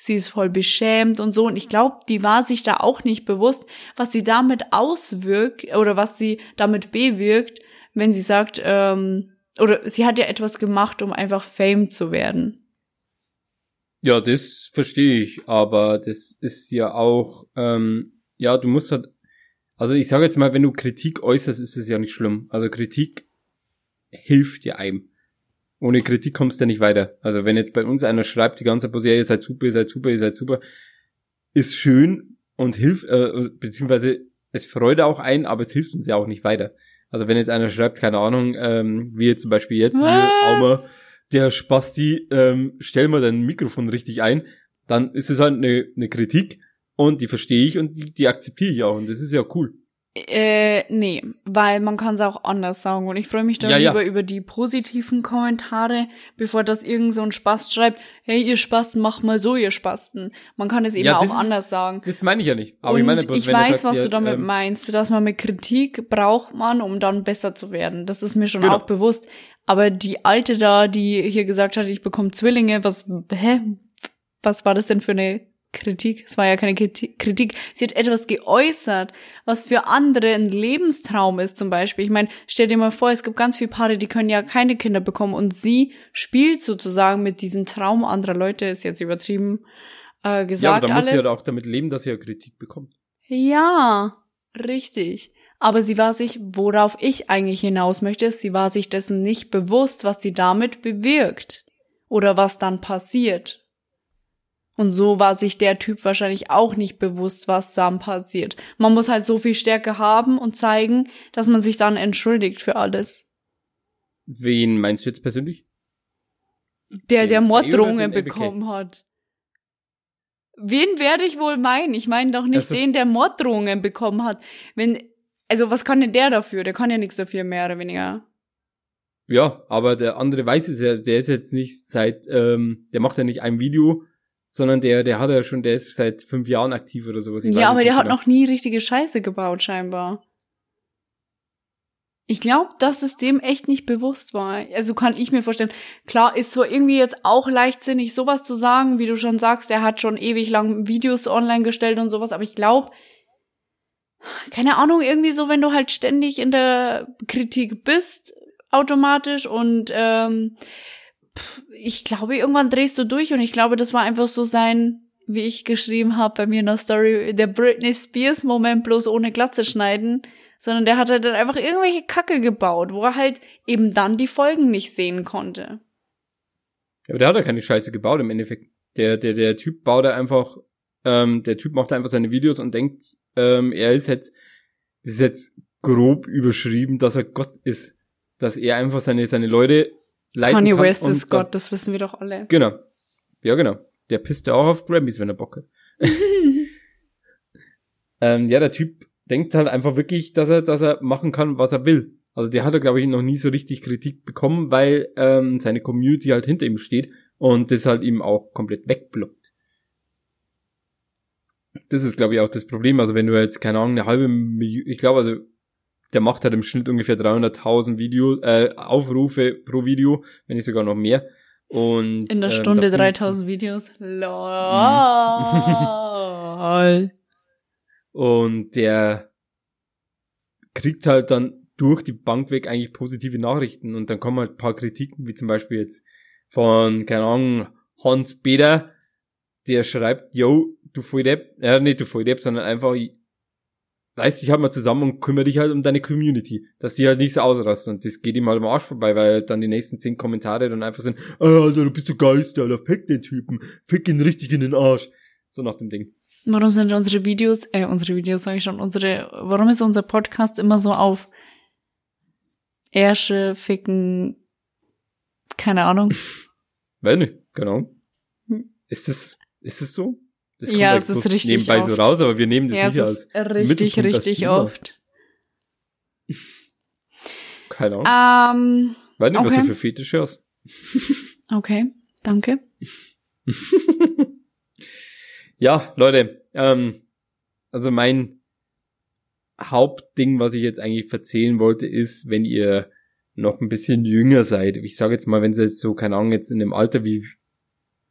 sie ist voll beschämt und so. Und ich glaube, die war sich da auch nicht bewusst, was sie damit auswirkt oder was sie damit bewirkt, wenn sie sagt, ähm, oder sie hat ja etwas gemacht, um einfach Fame zu werden. Ja, das verstehe ich, aber das ist ja auch, ähm, ja, du musst halt, also ich sage jetzt mal, wenn du Kritik äußerst, ist es ja nicht schlimm. Also Kritik hilft dir einem. Ohne Kritik kommst du ja nicht weiter. Also wenn jetzt bei uns einer schreibt die ganze Zeit, ja, ihr seid super, ihr seid super, ihr seid super, ist schön und hilft, äh, beziehungsweise es freut auch ein, aber es hilft uns ja auch nicht weiter. Also wenn jetzt einer schreibt, keine Ahnung, ähm, wie jetzt zum Beispiel jetzt, hier, Aumer, der Spasti, ähm, stell mal dein Mikrofon richtig ein, dann ist es halt eine, eine Kritik und die verstehe ich und die, die akzeptiere ich auch und das ist ja cool. Äh, nee, weil man kann es auch anders sagen. Und ich freue mich dann Ja, ja. lieber über die positiven Kommentare, bevor das irgend so ein Spast schreibt, hey, ihr Spasten, macht mal so, ihr Spasten. Man kann es eben Ja, auch anders sagen. Das meine ich ja nicht. Aber und ich meine, bloß, ich weiß, sagt, was ja, du damit ähm, meinst, dass man mit Kritik braucht man, um dann besser zu werden. Das ist mir schon Genau. auch bewusst. Aber die Alte da, die hier gesagt hat, ich bekomme Zwillinge, was, hä? Was war das denn für eine Kritik? Es war ja keine Kriti- Kritik. Sie hat etwas geäußert, was für andere ein Lebenstraum ist, zum Beispiel. Ich meine, stell dir mal vor, es gibt ganz viele Paare, die können ja keine Kinder bekommen und sie spielt sozusagen mit diesem Traum anderer Leute, ist jetzt übertrieben äh, Ja, aber gesagt dann muss sie alles. halt auch damit leben, dass sie ja Kritik bekommt. Ja, richtig. Aber sie war sich, worauf ich eigentlich hinaus möchte, sie war sich dessen nicht bewusst, was sie damit bewirkt. Oder was dann passiert. Und so war sich der Typ wahrscheinlich auch nicht bewusst, was dann passiert. Man muss halt so viel Stärke haben und zeigen, dass man sich dann entschuldigt für alles. Wen meinst du jetzt persönlich? Der, der Morddrohungen bekommen hat. Wen werde ich wohl meinen? Ich meine doch nicht Also- den, der Morddrohungen bekommen hat. Wenn, also was kann denn der dafür? Der kann ja nichts dafür, mehr oder weniger. Ja, aber der andere weiß es ja, der ist jetzt nicht seit, ähm, der macht ja nicht ein Video, sondern der, der hat ja schon, der ist seit fünf Jahren aktiv oder sowas. Ich ja, aber der hat genau. noch nie richtige Scheiße gebaut, scheinbar. Ich glaube, dass es dem echt nicht bewusst war. Also kann ich mir vorstellen. Klar, ist so irgendwie jetzt auch leichtsinnig, sowas zu sagen, wie du schon sagst, er hat schon ewig lang Videos online gestellt und sowas, aber ich glaube, keine Ahnung, irgendwie so, wenn du halt ständig in der Kritik bist, automatisch und ähm, ich glaube, irgendwann drehst du durch und ich glaube, das war einfach so sein, wie ich geschrieben habe bei mir in der Story, der Britney Spears Moment bloß ohne Glatze schneiden, sondern der hat halt dann einfach irgendwelche Kacke gebaut, wo er halt eben dann die Folgen nicht sehen konnte. Ja, aber der hat ja keine Scheiße gebaut im Endeffekt. Der, der, der Typ baut da einfach, ähm, der Typ macht einfach seine Videos und denkt, ähm, er ist jetzt, das ist jetzt grob überschrieben, dass er Gott ist. Dass er einfach seine, seine Leute leiten Kanye kann. West ist Gott, das wissen wir doch alle. Genau. Ja, genau. Der pisst ja auch auf Grammys, wenn er Bock hat. ähm, ja, der Typ denkt halt einfach wirklich, dass er, dass er machen kann, was er will. Also der hat er, glaube ich, noch nie so richtig Kritik bekommen, weil ähm, seine Community halt hinter ihm steht und das halt ihm auch komplett wegblockt. Das ist, glaube ich, auch das Problem. Also wenn du jetzt, keine Ahnung, eine halbe Million, ich glaube, also der macht halt im Schnitt ungefähr 300.000 Video, äh, Aufrufe pro Video, wenn nicht sogar noch mehr. Und, In der ähm, Stunde du- 3000 Videos. Lol. Und der kriegt halt dann durch die Bank weg eigentlich positive Nachrichten. Und dann kommen halt ein paar Kritiken, wie zum Beispiel jetzt von, keine Ahnung, Hans Beder, der schreibt, yo, du Volldepp, äh, nicht du Volldepp, sondern einfach, reiß dich halt mal zusammen und kümmere dich halt um deine Community, dass die halt nicht so ausrasten. Und das geht ihm halt am Arsch vorbei, weil dann die nächsten zehn Kommentare dann einfach sind, ah, Alter, du bist so geist, Alter, fick den Typen, fick ihn richtig in den Arsch. So nach dem Ding. Warum sind unsere Videos, äh, unsere Videos sage ich schon, unsere, warum ist unser Podcast immer so auf Ärsche, Ficken, keine Ahnung. Weiß nicht, genau. Hm. Ist es, ist es so? Das Ja, halt es ist richtig nebenbei so oft. raus, aber wir nehmen das ja, nicht als, ist richtig, das richtig oft. keine Ahnung. Ähm, Weiß nicht, was okay. du für Fetische hast. okay, danke. Ja, Leute, ähm, also mein Hauptding, was ich jetzt eigentlich erzählen wollte, ist, wenn ihr noch ein bisschen jünger seid. Ich sage jetzt mal, wenn sie jetzt so, keine Ahnung, jetzt in dem Alter wie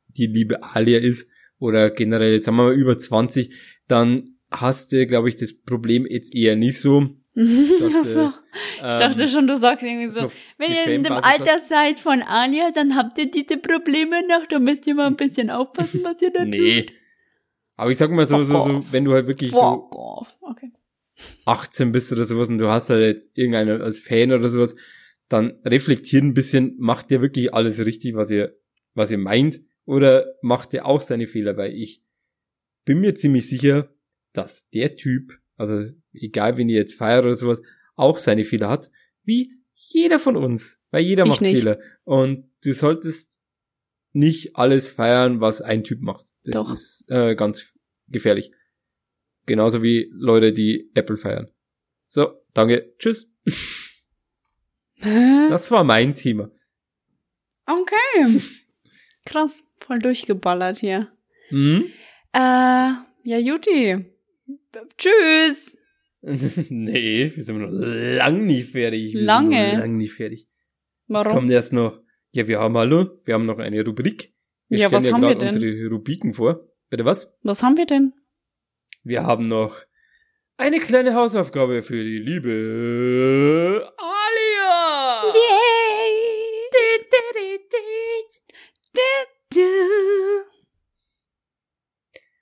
die liebe Alia ist oder generell, jetzt sagen wir mal über 20, dann hast du, glaube ich, das Problem jetzt eher nicht so. Ach so. Ich dachte schon, du sagst irgendwie so, wenn ihr in dem Alter seid von Alia, dann habt ihr diese Probleme noch, da müsst ihr mal ein bisschen aufpassen, was ihr da Nee. Aber ich sag mal so, so, so, wenn du halt wirklich tut. so. Okay. 18 bist oder sowas und du hast halt jetzt irgendeinen als Fan oder sowas, dann reflektiert ein bisschen, macht der wirklich alles richtig, was ihr, was ihr meint, oder macht der auch seine Fehler, weil ich bin mir ziemlich sicher, dass der Typ, also egal wen ihr jetzt feiert oder sowas, auch seine Fehler hat, wie jeder von uns, weil jeder Ich macht nicht. Fehler. Und du solltest nicht alles feiern, was ein Typ macht. Das Doch. ist äh, ganz gefährlich. Genauso wie Leute, die Apple feiern. So, danke, tschüss. Das war mein Thema. Okay. Krass, voll durchgeballert hier. Hm? Äh, ja, Juti. Tschüss. nee, wir sind noch lang nicht fertig. Wir Lange? Lang nicht fertig. Warum? kommt erst noch, ja, wir haben hallo, wir haben noch eine Rubrik. Wir Ja, was haben wir denn? unsere Rubriken vor. Bitte was? Was haben wir denn? Wir haben noch eine kleine Hausaufgabe für die liebe Alia.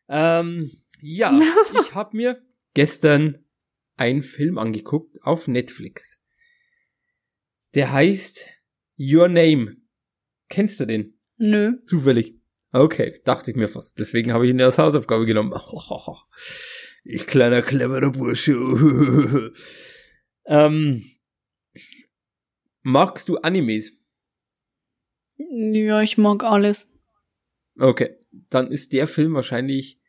Ähm, ja, ich habe mir gestern einen Film angeguckt auf Netflix. Der heißt Your Name. Kennst du den? Nö. Zufällig. Okay, dachte ich mir fast. Deswegen habe ich ihn als Hausaufgabe genommen. Ich kleiner cleverer Bursche. ähm, magst du Animes? Ja, ich mag alles. Okay, dann ist der Film wahrscheinlich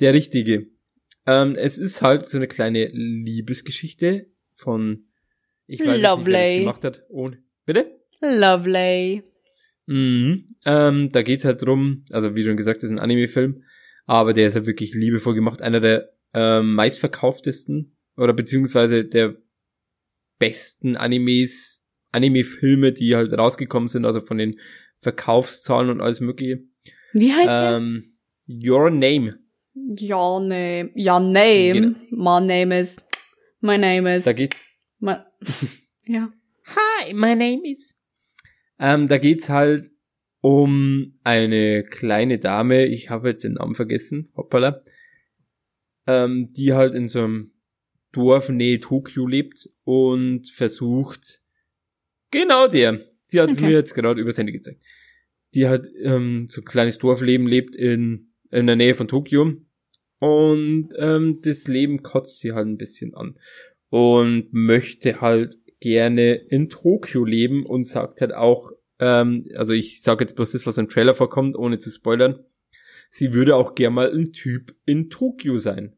der richtige. Ähm, es ist halt so eine kleine Liebesgeschichte von ich weiß nicht, wer das gemacht hat. Ohne. Bitte? Lovely. Mhm. Ähm, da geht's halt drum, also wie schon gesagt, das ist ein Anime-Film, aber der ist halt wirklich liebevoll gemacht. Einer der ähm, meistverkauftesten oder beziehungsweise der besten Animes, Anime-Filme, die halt rausgekommen sind, also von den Verkaufszahlen und alles mögliche. Wie heißt der? Ähm, Your Name. Your name. Your name. Genau. My name is. My name is. Da geht My, ja. Hi, my name is. Ähm, da geht's halt um eine kleine Dame, ich habe jetzt den Namen vergessen, hoppala, ähm, die halt in so einem Dorf nähe Tokio lebt und versucht, genau der, sie hat Okay. mir jetzt gerade übers Handy gezeigt, die halt ähm, so ein kleines Dorfleben lebt in, in der Nähe von Tokio und ähm, das Leben kotzt sie halt ein bisschen an und möchte halt gerne in Tokio leben und sagt halt auch, ähm, also ich sage jetzt bloß das, was im Trailer vorkommt, ohne zu spoilern, sie würde auch gern mal ein Typ in Tokio sein.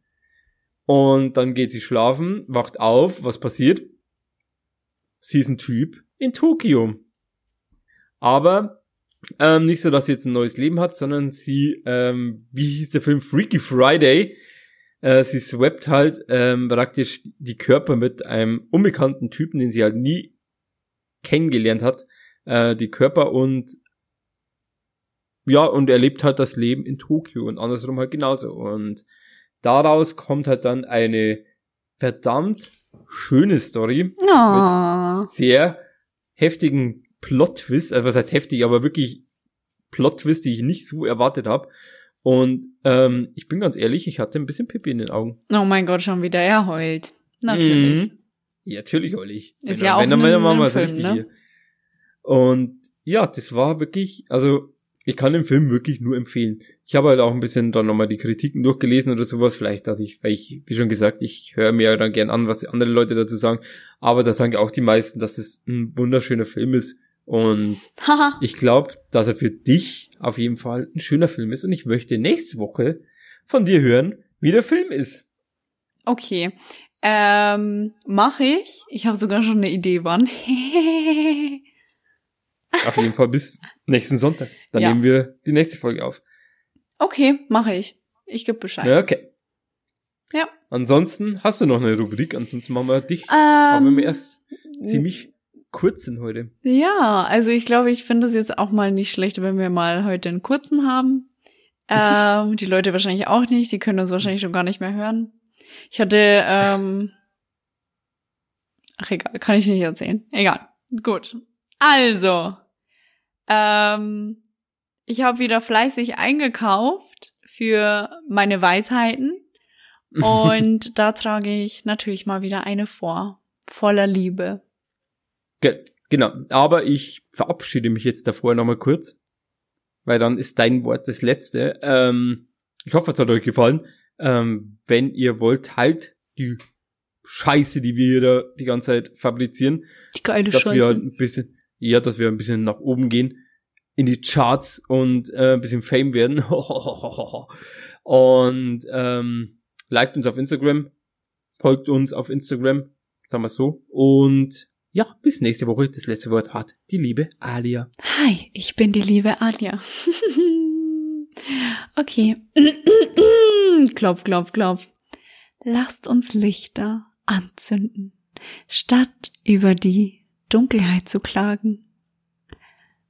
Und dann geht sie schlafen, wacht auf, was passiert? Sie ist ein Typ in Tokio. Aber ähm, nicht so, dass sie jetzt ein neues Leben hat, sondern sie, ähm, wie hieß der Film, Freaky Friday, äh, sie swappt halt ähm, praktisch die Körper mit einem unbekannten Typen, den sie halt nie kennengelernt hat, äh, die Körper und ja, und erlebt halt das Leben in Tokio und andersrum halt genauso. Und daraus kommt halt dann eine verdammt schöne Story, Oh. sehr heftigen Plot-Twist, also was heißt heftig, aber wirklich Plot-Twist, die ich nicht so erwartet habe. Und ähm, ich bin ganz ehrlich, ich hatte ein bisschen Pipi in den Augen. oh mein Gott, schon wieder. Er heult. Natürlich. Mhm. Ja, natürlich, Olli. Ist Wenn- ja auch wenn ein- Mama ist Film, richtig ne? hier. Und ja, das war wirklich, also ich kann den Film wirklich nur empfehlen. Ich habe halt auch ein bisschen dann nochmal die Kritiken durchgelesen oder sowas, vielleicht, dass ich, weil ich, wie schon gesagt, ich höre mir ja dann gern an, was andere Leute dazu sagen, aber da sagen auch die meisten, dass es ein wunderschöner Film ist und ich glaube, dass er für dich auf jeden Fall ein schöner Film ist und ich möchte nächste Woche von dir hören, wie der Film ist. okay. Ähm, mach ich. Ich habe sogar schon eine Idee, wann. Auf jeden Fall bis nächsten Sonntag. Dann Ja. nehmen wir die nächste Folge auf. okay, mache ich. Ich gebe Bescheid. Ja, okay. Ja. Ansonsten hast du noch eine Rubrik, ansonsten machen wir dich. Ähm, wir erst ziemlich kurz sind heute. Ja, also ich glaube, ich finde es jetzt auch mal nicht schlecht, wenn wir mal heute einen kurzen haben. Ähm, die Leute wahrscheinlich auch nicht, die können uns wahrscheinlich schon gar nicht mehr hören. Ich hatte, ähm, ach egal, kann ich nicht erzählen. Egal, gut. Also, ähm, ich habe wieder fleißig eingekauft für meine Weisheiten und da trage ich natürlich mal wieder eine vor, voller Liebe. Ge genau. Aber ich verabschiede mich jetzt davor nochmal kurz. Weil dann ist dein Wort das letzte. Ähm, ich hoffe, es hat euch gefallen. Ähm, wenn ihr wollt, teilt die Scheiße, die wir da die ganze Zeit fabrizieren. Die geile dass Scheiße. wir halt ein bisschen, ja, dass wir ein bisschen nach oben gehen in die Charts und äh, ein bisschen Fame werden. und ähm, liked uns auf Instagram, folgt uns auf Instagram, sagen wir so. Und ja, bis nächste Woche. Das letzte Wort hat die liebe Alia. Hi, ich bin die liebe Anja. okay. klopf, klopf, klopf. Lasst uns Lichter anzünden, statt über die Dunkelheit zu klagen.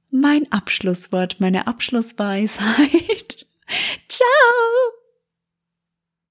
Mein Abschlusswort, meine Abschlussweisheit. Ciao!